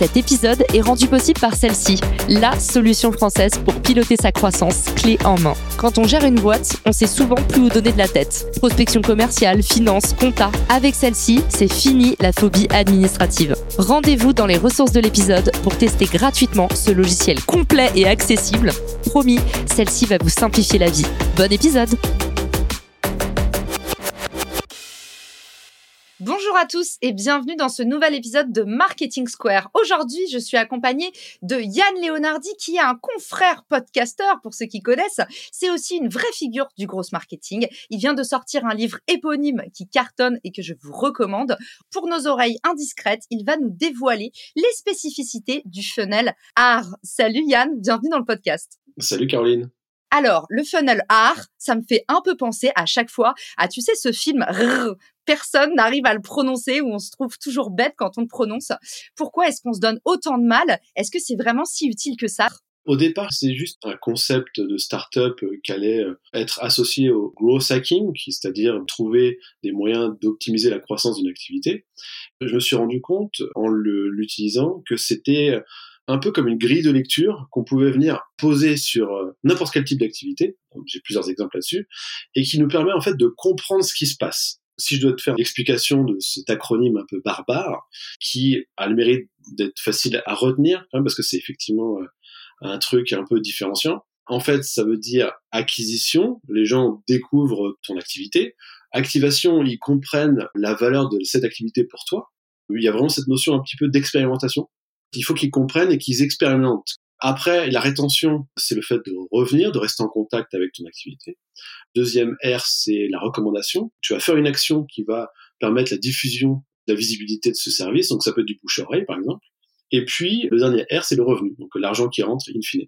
Cet épisode est rendu possible par celle-ci, la solution française pour piloter sa croissance clé en main. Quand on gère une boîte, on sait souvent plus où donner de la tête. Prospection commerciale, finance, compta. Avec celle-ci, c'est fini la phobie administrative. Rendez-vous dans les ressources de l'épisode pour tester gratuitement ce logiciel complet et accessible. Promis, celle-ci va vous simplifier la vie. Bon épisode Bonjour à tous et bienvenue dans ce nouvel épisode de Marketing Square. Aujourd'hui, je suis accompagnée de Yann Leonardi qui est un confrère podcasteur pour ceux qui connaissent. C'est aussi une vraie figure du gros marketing. Il vient de sortir un livre éponyme qui cartonne et que je vous recommande. Pour nos oreilles indiscrètes, il va nous dévoiler les spécificités du funnel art. Salut Yann, bienvenue dans le podcast. Salut Caroline. Alors, le funnel art, ça me fait un peu penser à chaque fois à, tu sais, ce film personne n'arrive à le prononcer ou on se trouve toujours bête quand on le prononce. Pourquoi est-ce qu'on se donne autant de mal? Est-ce que c'est vraiment si utile que ça? Au départ, c'est juste un concept de start-up qui allait euh, être associé au growth hacking, c'est-à-dire trouver des moyens d'optimiser la croissance d'une activité. Je me suis rendu compte en l'utilisant que c'était un peu comme une grille de lecture qu'on pouvait venir poser sur euh, n'importe quel type d'activité. J'ai plusieurs exemples là-dessus et qui nous permet en fait de comprendre ce qui se passe si je dois te faire l'explication de cet acronyme un peu barbare, qui a le mérite d'être facile à retenir, parce que c'est effectivement euh, un truc un peu différenciant. En fait, ça veut dire acquisition. Les gens découvrent ton activité. Activation, ils comprennent la valeur de cette activité pour toi. Il y a vraiment cette notion un petit peu d'expérimentation. Il faut qu'ils comprennent et qu'ils expérimentent. Après, la rétention, c'est le fait de revenir, de rester en contact avec ton activité. Deuxième R, c'est la recommandation. Tu vas faire une action qui va permettre la diffusion, la visibilité de ce service. Donc, ça peut être du bouche-oreille, par exemple. Et puis, le dernier R, c'est le revenu. Donc, l'argent qui rentre in fine.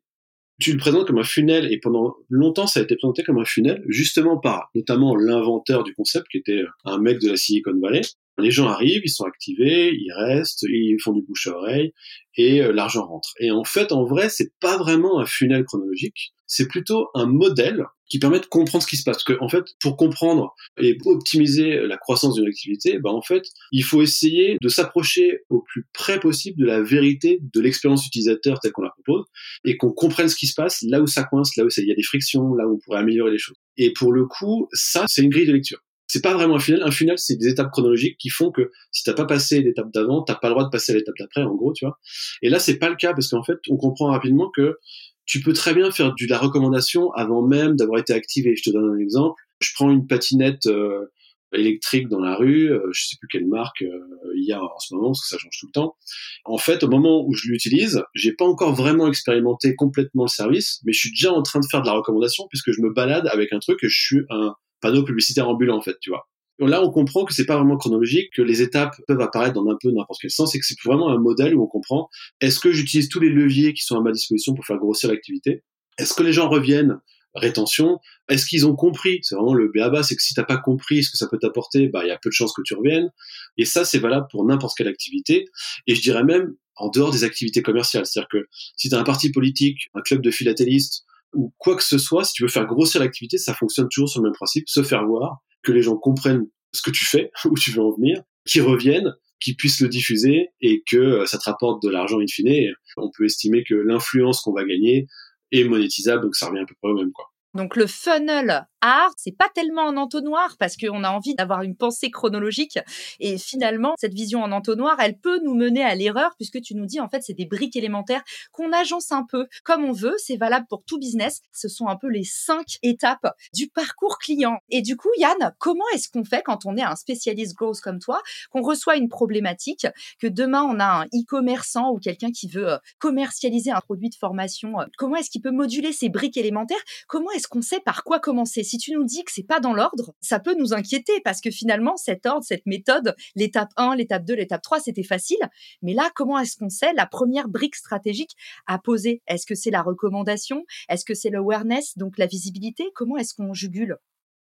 Tu le présentes comme un funnel et pendant longtemps, ça a été présenté comme un funnel, justement par notamment l'inventeur du concept, qui était un mec de la Silicon Valley, les gens arrivent, ils sont activés, ils restent, ils font du bouche à oreille et euh, l'argent rentre. Et en fait, en vrai, c'est pas vraiment un funnel chronologique, c'est plutôt un modèle qui permet de comprendre ce qui se passe. Parce que, en fait, pour comprendre et optimiser la croissance d'une activité, ben, en fait, il faut essayer de s'approcher au plus près possible de la vérité de l'expérience utilisateur telle qu'on la propose et qu'on comprenne ce qui se passe là où ça coince, là où il y a des frictions, là où on pourrait améliorer les choses. Et pour le coup, ça, c'est une grille de lecture c'est pas vraiment un funnel. Un funnel, c'est des étapes chronologiques qui font que si t'as pas passé l'étape d'avant, t'as pas le droit de passer à l'étape d'après, en gros, tu vois. Et là, c'est pas le cas parce qu'en fait, on comprend rapidement que tu peux très bien faire de la recommandation avant même d'avoir été activé. Je te donne un exemple. Je prends une patinette euh, électrique dans la rue, euh, je sais plus quelle marque euh, il y a en ce moment parce que ça change tout le temps. En fait, au moment où je l'utilise, j'ai pas encore vraiment expérimenté complètement le service, mais je suis déjà en train de faire de la recommandation puisque je me balade avec un truc que je suis un panneau publicitaire ambulant, en fait, tu vois. Là, on comprend que c'est pas vraiment chronologique, que les étapes peuvent apparaître dans un peu n'importe quel sens, et que c'est vraiment un modèle où on comprend est-ce que j'utilise tous les leviers qui sont à ma disposition pour faire grossir l'activité? Est-ce que les gens reviennent? Rétention. Est-ce qu'ils ont compris? C'est vraiment le BABA, c'est que si t'as pas compris ce que ça peut t'apporter, bah il y a peu de chances que tu reviennes. Et ça, c'est valable pour n'importe quelle activité. Et je dirais même en dehors des activités commerciales. C'est-à-dire que si tu as un parti politique, un club de philatélistes, ou quoi que ce soit, si tu veux faire grossir l'activité, ça fonctionne toujours sur le même principe, se faire voir, que les gens comprennent ce que tu fais, où tu veux en venir, qu'ils reviennent, qu'ils puissent le diffuser et que euh, ça te rapporte de l'argent in fine. on peut estimer que l'influence qu'on va gagner est monétisable, donc ça revient un peu près au même, quoi. Donc le funnel art, c'est pas tellement en entonnoir parce qu'on a envie d'avoir une pensée chronologique. Et finalement cette vision en entonnoir, elle peut nous mener à l'erreur puisque tu nous dis en fait c'est des briques élémentaires qu'on agence un peu. Comme on veut, c'est valable pour tout business, ce sont un peu les cinq étapes du parcours client. Et du coup Yann, comment est-ce qu'on fait quand on est un spécialiste growth comme toi, qu'on reçoit une problématique, que demain on a un e-commerçant ou quelqu'un qui veut euh, commercialiser un produit de formation, euh, comment est-ce qu'il peut moduler ces briques élémentaires? Comment est-ce qu'on sait par quoi commencer? Si tu nous dis que c'est pas dans l'ordre, ça peut nous inquiéter parce que finalement, cet ordre, cette méthode, l'étape 1, l'étape 2, l'étape 3, c'était facile. Mais là, comment est-ce qu'on sait? La première brique stratégique à poser Est-ce que c'est la recommandation? Est-ce que c'est l'awareness, donc la visibilité? Comment est-ce qu'on jugule?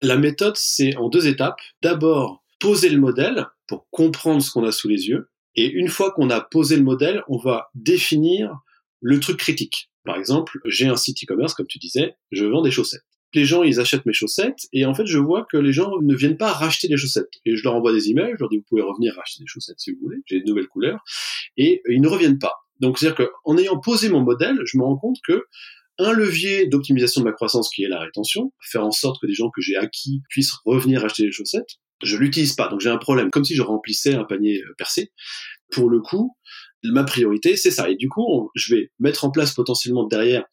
La méthode, c'est en deux étapes. D'abord, poser le modèle pour comprendre ce qu'on a sous les yeux. Et une fois qu'on a posé le modèle, on va définir le truc critique. Par exemple, j'ai un site e-commerce, comme tu disais, je vends des chaussettes. Les gens, ils achètent mes chaussettes, et en fait, je vois que les gens ne viennent pas racheter des chaussettes. Et je leur envoie des emails, je leur dis, vous pouvez revenir racheter des chaussettes si vous voulez, j'ai de nouvelles couleurs, et ils ne reviennent pas. Donc, c'est-à-dire qu'en ayant posé mon modèle, je me rends compte que un levier d'optimisation de ma croissance qui est la rétention, faire en sorte que des gens que j'ai acquis puissent revenir acheter des chaussettes, je l'utilise pas. Donc j'ai un problème, comme si je remplissais un panier euh, percé. Pour le coup, ma priorité, c'est ça. Et du coup, je vais mettre en place potentiellement derrière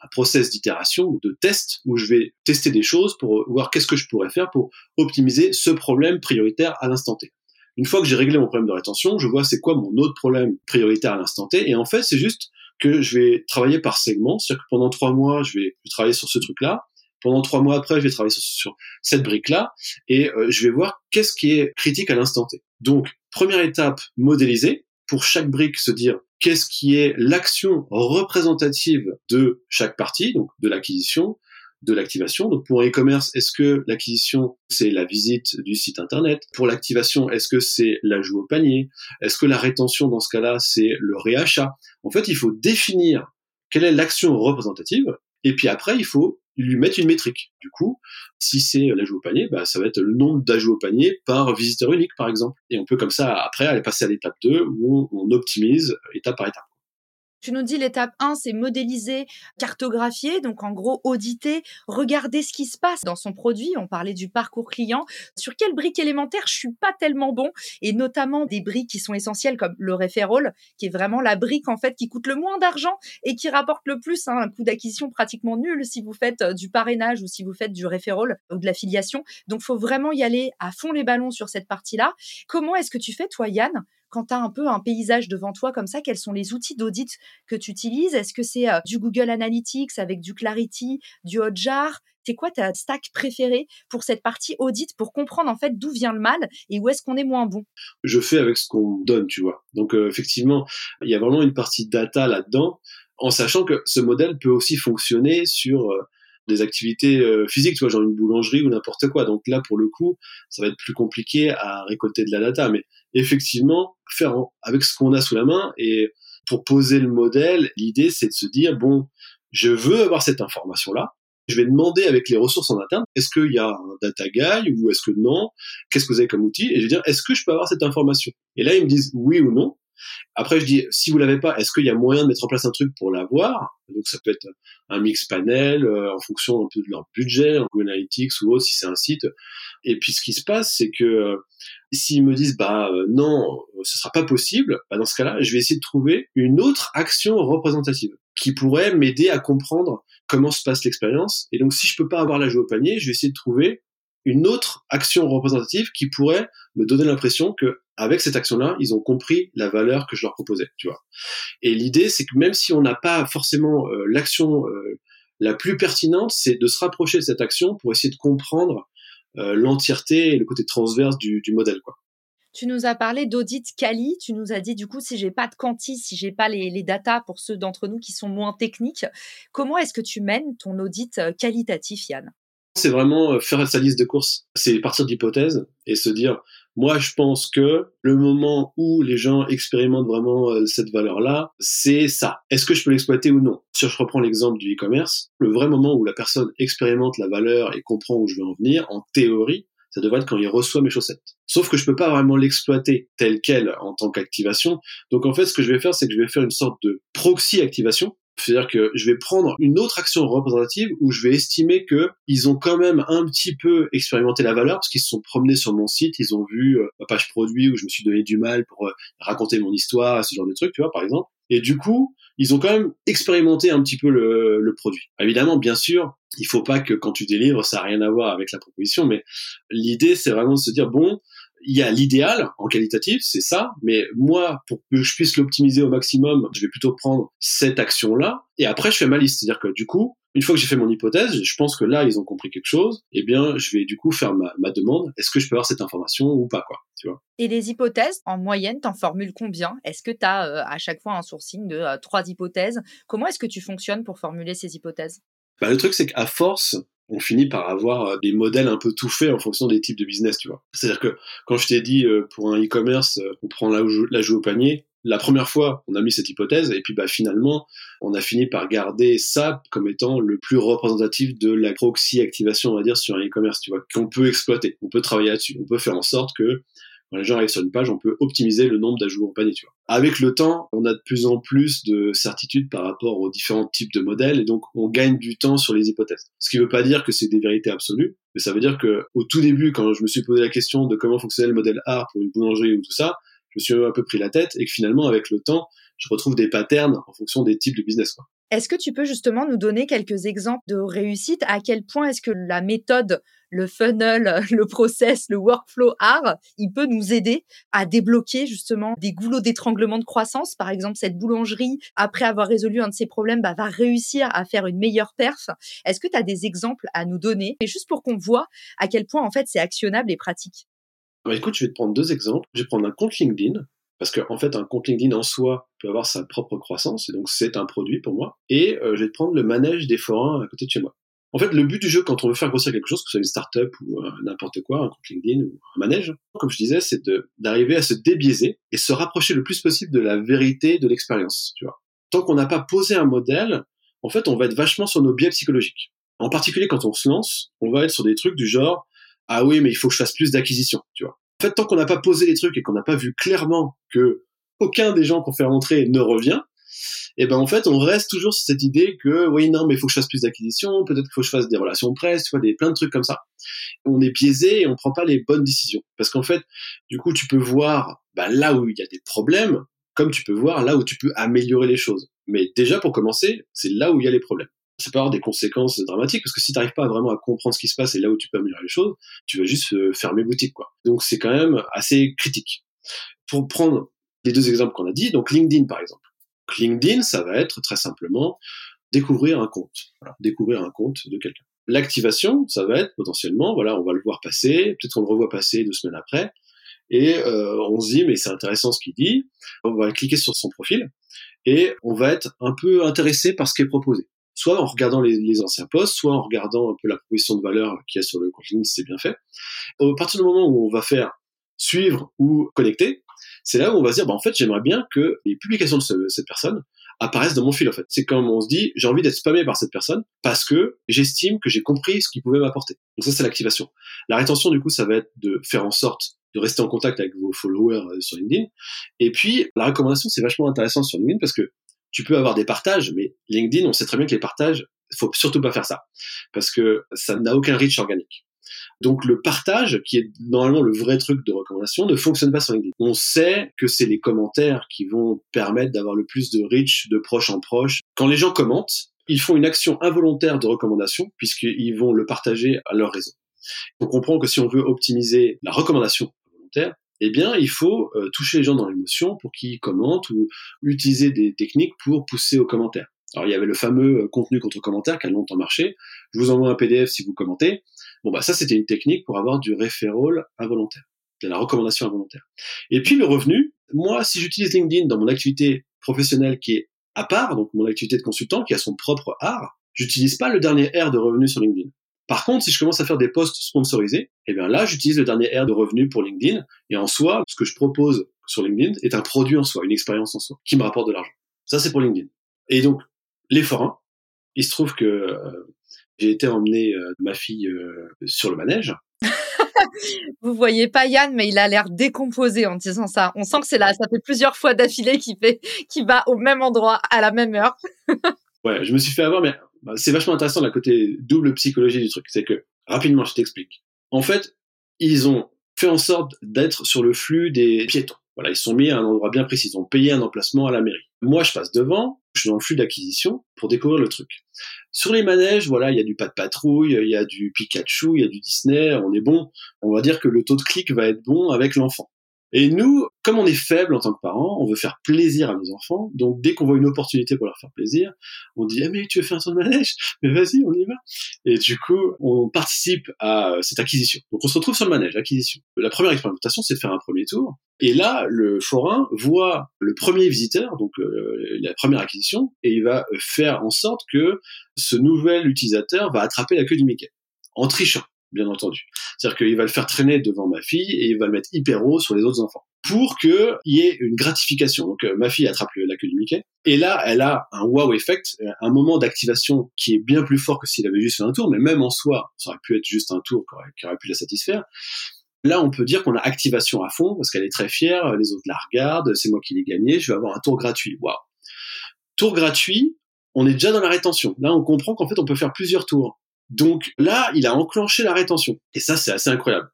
un process d'itération ou de test où je vais tester des choses pour voir qu'est-ce que je pourrais faire pour optimiser ce problème prioritaire à l'instant T. Une fois que j'ai réglé mon problème de rétention, je vois c'est quoi mon autre problème prioritaire à l'instant T. Et en fait, c'est juste que je vais travailler par segment. C'est-à-dire que pendant trois mois, je vais travailler sur ce truc-là. Pendant trois mois après, je vais travailler sur, cette brique-là et euh, je vais voir qu'est-ce qui est critique à l'instant T. Donc, première étape, modéliser. Pour chaque brique, se dire qu'est-ce qui est l'action représentative de chaque partie, donc de l'acquisition, de l'activation. Donc pour e-commerce, est-ce que l'acquisition c'est la visite du site internet? Pour l'activation, est-ce que c'est l'ajout au panier? Est-ce que la rétention dans ce cas-là c'est le réachat? En fait, il faut définir quelle est l'action représentative et puis après il faut lui mettre une métrique. Du coup, si c'est l'ajout au panier, bah, ça va être le nombre d'ajouts au panier par visiteur unique, par exemple. Et on peut comme ça, après, aller passer à l'étape 2, où on optimise étape par étape. Tu nous dis l'étape 1, c'est modéliser, cartographier, donc en gros auditer, regarder ce qui se passe dans son produit. On parlait du parcours client. Sur quelles briques élémentaires je suis pas tellement bon et notamment des briques qui sont essentielles comme le referral, qui est vraiment la brique en fait qui coûte le moins d'argent et qui rapporte le plus, hein, un coût d'acquisition pratiquement nul si vous faites euh, du parrainage ou si vous faites du referral ou de l'affiliation. Donc faut vraiment y aller à fond les ballons sur cette partie-là. Comment est-ce que tu fais toi Yann quand tu as un peu un paysage devant toi comme ça, quels sont les outils d'audit que tu utilises? Est-ce que c'est euh, du Google Analytics avec du Clarity, du Hotjar? C'est quoi ta stack préférée pour cette partie audit pour comprendre en fait d'où vient le mal et où est-ce qu'on est moins bon? Je fais avec ce qu'on donne, tu vois. Donc euh, effectivement, il y a vraiment une partie data là-dedans, en sachant que ce modèle peut aussi fonctionner sur euh, des activités physiques, tu vois, genre une boulangerie ou n'importe quoi. Donc là, pour le coup, ça va être plus compliqué à récolter de la data. Mais effectivement, faire avec ce qu'on a sous la main et pour poser le modèle, l'idée c'est de se dire bon, je veux avoir cette information là. Je vais demander avec les ressources en interne, est-ce qu'il y a un data guy ou est-ce que non? Qu'est-ce que vous avez comme outil? Et je vais dire, est-ce que je peux avoir cette information? Et là, ils me disent oui ou non. Après, je dis, si vous l'avez pas, est-ce qu'il y a moyen de mettre en place un truc pour l'avoir? Donc, ça peut être un mix panel euh, en fonction un peu de leur budget, Google Analytics ou autre, si c'est un site. Et puis, ce qui se passe, c'est que euh, s'ils me disent, bah euh, non, ce sera pas possible, bah, dans ce cas-là, je vais essayer de trouver une autre action représentative qui pourrait m'aider à comprendre comment se passe l'expérience. Et donc, si je peux pas avoir la joue au panier, je vais essayer de trouver une autre action représentative qui pourrait me donner l'impression que avec cette action-là, ils ont compris la valeur que je leur proposais, tu vois. Et l'idée, c'est que même si on n'a pas forcément euh, l'action euh, la plus pertinente, c'est de se rapprocher de cette action pour essayer de comprendre euh, l'entièreté et le côté transverse du, du modèle, quoi. Tu nous as parlé d'audit quali. Tu nous as dit, du coup, si j'ai pas de quanti, si j'ai pas les, les datas pour ceux d'entre nous qui sont moins techniques, comment est-ce que tu mènes ton audit qualitatif, Yann? C'est vraiment faire sa liste de courses. C'est partir d'hypothèses et se dire, moi, je pense que le moment où les gens expérimentent vraiment euh, cette valeur-là, c'est ça. Est-ce que je peux l'exploiter ou non? Si je reprends l'exemple du e-commerce, le vrai moment où la personne expérimente la valeur et comprend où je veux en venir, en théorie, ça devrait être quand il reçoit mes chaussettes. Sauf que je peux pas vraiment l'exploiter tel quel en tant qu'activation. Donc en fait, ce que je vais faire, c'est que je vais faire une sorte de proxy activation c'est-à-dire que je vais prendre une autre action représentative où je vais estimer que ils ont quand même un petit peu expérimenté la valeur parce qu'ils se sont promenés sur mon site, ils ont vu euh, ma page produit où je me suis donné du mal pour euh, raconter mon histoire, ce genre de trucs, tu vois, par exemple. Et du coup, ils ont quand même expérimenté un petit peu le, le produit. Évidemment, bien sûr, il faut pas que quand tu délivres, ça a rien à voir avec la proposition, mais l'idée, c'est vraiment de se dire, bon, il y a l'idéal en qualitatif, c'est ça, mais moi, pour que je puisse l'optimiser au maximum, je vais plutôt prendre cette action-là, et après, je fais ma liste. C'est-à-dire que du coup, une fois que j'ai fait mon hypothèse, je pense que là, ils ont compris quelque chose, eh bien, je vais du coup faire ma, demande, est-ce que je peux avoir cette information ou pas, quoi, tu vois? Et les hypothèses, en moyenne, t'en formules combien? Est-ce que tu as euh, à chaque fois un sourcing de euh, trois hypothèses? Comment est-ce que tu fonctionnes pour formuler ces hypothèses? Bah, Le truc, c'est qu'à force, on finit par avoir des modèles un peu tout faits en fonction des types de business, tu vois. C'est-à-dire que quand je t'ai dit pour un e-commerce, on prend la, la joue au panier, la première fois, on a mis cette hypothèse, et puis bah, finalement, on a fini par garder ça comme étant le plus représentatif de la proxy activation, on va dire, sur un e-commerce, tu vois, qu'on peut exploiter. On peut travailler là-dessus. On peut faire en sorte que gens arrivent sur une page, on peut optimiser le nombre d'ajouts au panier, tu vois. Avec le temps, on a de plus en plus de certitudes par rapport aux différents types de modèles, et donc on gagne du temps sur les hypothèses. Ce qui ne veut pas dire que c'est des vérités absolues, mais ça veut dire que au tout début, quand je me suis posé la question de comment fonctionnait le modèle A pour une boulangerie ou tout ça, je me suis un peu pris la tête et que finalement, avec le temps, je retrouve des patterns en fonction des types de business. Est-ce que tu peux justement nous donner quelques exemples de réussite? À quel point est-ce que la méthode, le funnel, le process, le workflow art, il peut nous aider à débloquer justement des goulots d'étranglement de croissance? Par exemple, cette boulangerie, après avoir résolu un de ses problèmes, bah, va réussir à faire une meilleure perf. Est-ce que tu as des exemples à nous donner? Et juste pour qu'on voit à quel point en fait c'est actionnable et pratique. Bah, écoute, je vais te prendre deux exemples. Je vais prendre un compte LinkedIn, parce qu'en en fait, un compte LinkedIn en soi peut avoir sa propre croissance, et donc c'est un produit pour moi. Et euh, je vais te prendre le manège des forains à côté de chez moi. En fait, le but du jeu, quand on veut faire grossir quelque chose, que ce soit une startup ou euh, n'importe quoi, un compte LinkedIn ou un manège, comme je disais, c'est d'arriver à se débiaiser et se rapprocher le plus possible de la vérité de l'expérience. Tu vois. Tant qu'on n'a pas posé un modèle, en fait, on va être vachement sur nos biais psychologiques. En particulier, quand on se lance, on va être sur des trucs du genre ah oui, mais il faut que je fasse plus d'acquisitions, tu vois. En fait, tant qu'on n'a pas posé les trucs et qu'on n'a pas vu clairement que aucun des gens qu'on fait rentrer ne revient, et eh ben en fait, on reste toujours sur cette idée que oui, non, mais il faut que je fasse plus d'acquisitions, peut-être qu'il faut que je fasse des relations presse, tu vois, des plein de trucs comme ça. On est biaisé et on prend pas les bonnes décisions parce qu'en fait, du coup, tu peux voir bah, là où il y a des problèmes, comme tu peux voir là où tu peux améliorer les choses. Mais déjà pour commencer, c'est là où il y a les problèmes ça peut avoir des conséquences dramatiques parce que si tu n'arrives pas vraiment à comprendre ce qui se passe et là où tu peux améliorer les choses, tu vas juste euh, fermer boutique quoi. Donc c'est quand même assez critique. Pour prendre les deux exemples qu'on a dit, donc LinkedIn par exemple. LinkedIn, ça va être très simplement découvrir un compte, voilà, découvrir un compte de quelqu'un. L'activation, ça va être potentiellement, voilà, on va le voir passer, peut-être qu'on le revoit passer deux semaines après, et euh, on se dit mais c'est intéressant ce qu'il dit, on va cliquer sur son profil et on va être un peu intéressé par ce qui est proposé soit en regardant les, anciens posts, soit en regardant un peu la proposition de valeur qu'il y a sur le contenu, si c'est bien fait. Au partir du moment où on va faire suivre ou connecter, c'est là où on va se dire, bah, en fait, j'aimerais bien que les publications de cette personne apparaissent dans mon fil, en fait. C'est comme on se dit, j'ai envie d'être spammé par cette personne parce que j'estime que j'ai compris ce qu'il pouvait m'apporter. Donc ça, c'est l'activation. La rétention, du coup, ça va être de faire en sorte de rester en contact avec vos followers euh, sur LinkedIn. Et puis, la recommandation, c'est vachement intéressant sur LinkedIn parce que tu peux avoir des partages, mais LinkedIn, on sait très bien que les partages, faut surtout pas faire ça, parce que ça n'a aucun reach organique. Donc le partage, qui est normalement le vrai truc de recommandation, ne fonctionne pas sur LinkedIn. On sait que c'est les commentaires qui vont permettre d'avoir le plus de reach de proche en proche. Quand les gens commentent, ils font une action involontaire de recommandation puisqu'ils vont le partager à leur réseau. On comprend que si on veut optimiser la recommandation involontaire, eh bien, il faut euh, toucher les gens dans l'émotion pour qu'ils commentent ou utiliser des techniques pour pousser aux commentaires. Alors, il y avait le fameux euh, contenu contre commentaire qui a longtemps marché. Je vous envoie un PDF si vous commentez. Bon, bah, ça, c'était une technique pour avoir du referral involontaire, de la recommandation involontaire. Et puis, le revenu, moi, si j'utilise LinkedIn dans mon activité professionnelle qui est à part, donc mon activité de consultant qui a son propre art, j'utilise pas le dernier R de revenu sur LinkedIn. Par contre, si je commence à faire des posts sponsorisés, eh bien là, j'utilise le dernier R de revenu pour LinkedIn. Et en soi, ce que je propose sur LinkedIn est un produit en soi, une expérience en soi, qui me rapporte de l'argent. Ça, c'est pour LinkedIn. Et donc, les forains, il se trouve que euh, j'ai été emmener euh, ma fille euh, sur le manège. Vous voyez pas Yann, mais il a l'air décomposé en disant ça. On sent que c'est là, ça fait plusieurs fois d'affilée qu'il fait, qu'il va au même endroit à la même heure. ouais, je me suis fait avoir, mais c'est vachement intéressant la côté double psychologie du truc. C'est que, rapidement, je t'explique. En fait, ils ont fait en sorte d'être sur le flux des piétons. Voilà, ils sont mis à un endroit bien précis. Ils ont payé un emplacement à la mairie. Moi, je passe devant, je suis dans le flux d'acquisition pour découvrir le truc. Sur les manèges, voilà, il y a du pas de patrouille, il y a du Pikachu, il y a du Disney, on est bon. On va dire que le taux de clic va être bon avec l'enfant. Et nous, comme on est faible en tant que parents, on veut faire plaisir à nos enfants. Donc dès qu'on voit une opportunité pour leur faire plaisir, on dit ah mais tu veux faire un saut de manège? Mais vas-y, on y va. Et du coup, on participe à cette acquisition. Donc on se retrouve sur le manège, acquisition. La première expérimentation, c'est de faire un premier tour. Et là, le forain voit le premier visiteur, donc euh, la première acquisition, et il va faire en sorte que ce nouvel utilisateur va attraper la queue du Mickey. en trichant, bien entendu. C'est-à-dire qu'il va le faire traîner devant ma fille et il va le mettre hyper haut sur les autres enfants pour qu'il y ait une gratification. Donc euh, ma fille attrape la queue du Mickey et là elle a un wow effect, un moment d'activation qui est bien plus fort que s'il avait juste fait un tour, mais même en soi, ça aurait pu être juste un tour qui aurait, pu la satisfaire. Là, on peut dire qu'on a activation à fond parce qu'elle est très fière, les autres la regardent, c'est moi qui l'ai gagné, je vais avoir un tour gratuit. Waouh. Tour gratuit, on est déjà dans la rétention. Là, on comprend qu'en fait, on peut faire plusieurs tours. Donc là, il a enclenché la rétention. Et ça, c'est assez incroyable.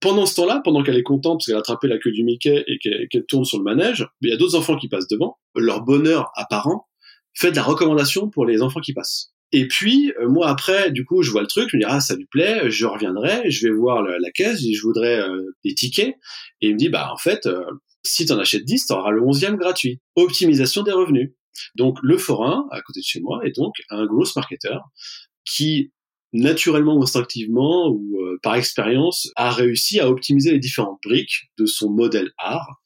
Pendant ce temps-là, pendant qu'elle est contente parce qu'elle a attrapé la queue du Mickey et qu'elle tourne sur le manège, il y a d'autres enfants qui passent devant. Leur bonheur apparent fait de la recommandation pour les enfants qui passent. Et puis, euh, moi après, du coup, je vois le truc, je me dis, ah, ça lui plaît, je reviendrai, je vais voir la, caisse, je voudrais euh, des tickets. Et il me dit, bah, en fait, euh, si tu en achètes 10, tu auras le 11e gratuit. Optimisation des revenus. Donc, le forain, à côté de chez moi, est donc un gros marketer qui, naturellement ou instinctivement ou par expérience, a réussi à optimiser les différentes briques de son modèle art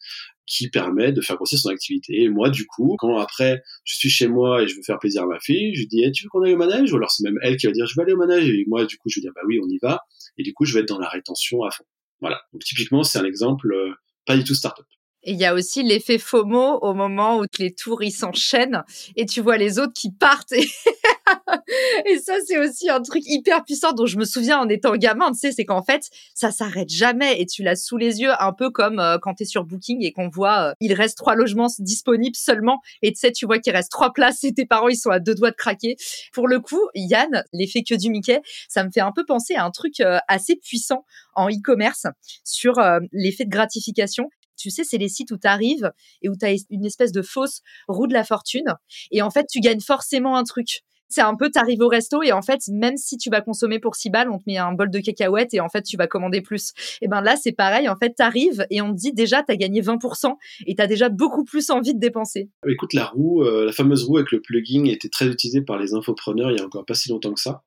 qui permet de faire grossir son activité. Et moi, du coup, quand après, je suis chez moi et je veux faire plaisir à ma fille, je dis, eh, tu veux qu'on aille au manège? Ou alors c'est même elle qui va dire, je vais aller au manège. Et moi, du coup, je vais dire, bah oui, on y va. Et du coup, je vais être dans la rétention à fond. Voilà. Donc, typiquement, c'est un exemple euh, pas du tout startup. Et il y a aussi l'effet FOMO au moment où les tours ils s'enchaînent et tu vois les autres qui partent. et ça, c'est aussi un truc hyper puissant dont je me souviens en étant gamin. Tu sais, c'est qu'en fait, ça s'arrête jamais et tu l'as sous les yeux, un peu comme euh, quand tu es sur Booking et qu'on voit euh, il reste trois logements disponibles seulement et tu sais, tu vois qu'il reste trois places et tes parents ils sont à deux doigts de craquer. Pour le coup, Yann, l'effet que du Mickey, ça me fait un peu penser à un truc euh, assez puissant en e-commerce sur l'effet de gratification tu sais, c'est les sites où tu arrives et où tu as une espèce de fausse roue de la fortune. Et en fait, tu gagnes forcément un truc. C'est un peu, t'arrives au resto et en fait, même si tu vas consommer pour 6 balles, on te met un bol de cacahuètes et en fait, tu vas commander plus. Et ben là, c'est pareil. En fait, t'arrives et on te dit déjà, t'as gagné 20% et t'as déjà beaucoup plus envie de dépenser. Écoute, la roue, euh, la fameuse roue avec le plugin était très utilisée par les infopreneurs il y a encore pas si longtemps que ça,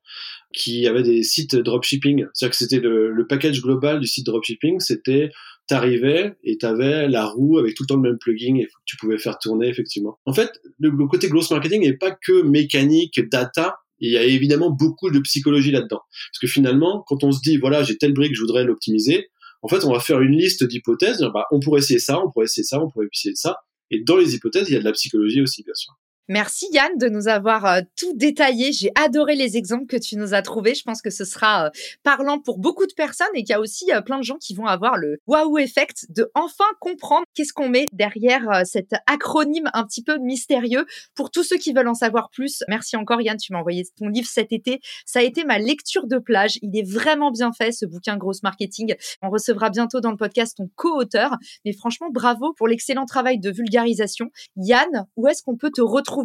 qui avaient des sites dropshipping. C'est-à-dire que c'était le, le package global du site dropshipping, c'était t'arrivais et t'avais la roue avec tout le temps le même plugin et tu pouvais faire tourner effectivement. En fait, le, côté gross marketing n'est pas que mécanique, data. Il y a évidemment beaucoup de psychologie là-dedans. Parce que finalement, quand on se dit, voilà, j'ai tel brique, je voudrais l'optimiser, en fait, on va faire une liste d'hypothèses. Bah, on pourrait essayer ça, on pourrait essayer ça, on pourrait essayer ça. Et dans les hypothèses, il y a de la psychologie aussi, bien sûr. Merci Yann de nous avoir euh, tout détaillé. J'ai adoré les exemples que tu nous as trouvés. Je pense que ce sera euh, parlant pour beaucoup de personnes et qu'il y a aussi euh, plein de gens qui vont avoir le wow effect de enfin comprendre qu'est-ce qu'on met derrière cet acronyme un petit peu mystérieux. Pour tous ceux qui veulent en savoir plus, merci encore Yann, tu m'as envoyé ton livre cet été. Ça a été ma lecture de plage. Il est vraiment bien fait ce bouquin Grosse Marketing. On recevra bientôt dans le podcast ton co-auteur. Mais franchement, bravo pour l'excellent travail de vulgarisation. Yann, où est-ce qu'on peut te retrouver?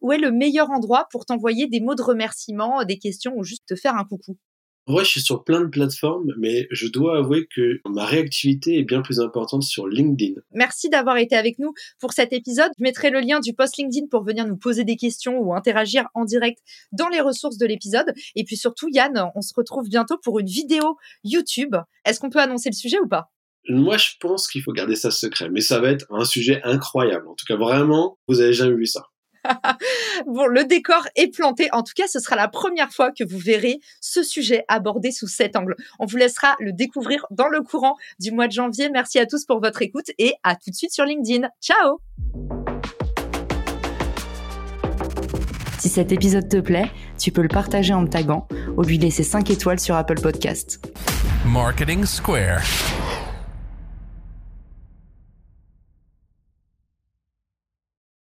Où est le meilleur endroit pour t'envoyer des mots de remerciement, des questions ou juste te faire un coucou Ouais, je suis sur plein de plateformes, mais je dois avouer que ma réactivité est bien plus importante sur LinkedIn. Merci d'avoir été avec nous pour cet épisode. Je mettrai le lien du post LinkedIn pour venir nous poser des questions ou interagir en direct dans les ressources de l'épisode. Et puis surtout, Yann, on se retrouve bientôt pour une vidéo YouTube. Est-ce qu'on peut annoncer le sujet ou pas? Moi, je pense qu'il faut garder ça secret, mais ça va être un sujet incroyable. En tout cas, vraiment, vous avez jamais vu ça. bon, le décor est planté. En tout cas, ce sera la première fois que vous verrez ce sujet abordé sous cet angle. On vous laissera le découvrir dans le courant du mois de janvier. Merci à tous pour votre écoute et à tout de suite sur LinkedIn. Ciao Si cet épisode te plaît, tu peux le partager en me taguant ou lui laisser 5 étoiles sur Apple Podcast. Marketing Square.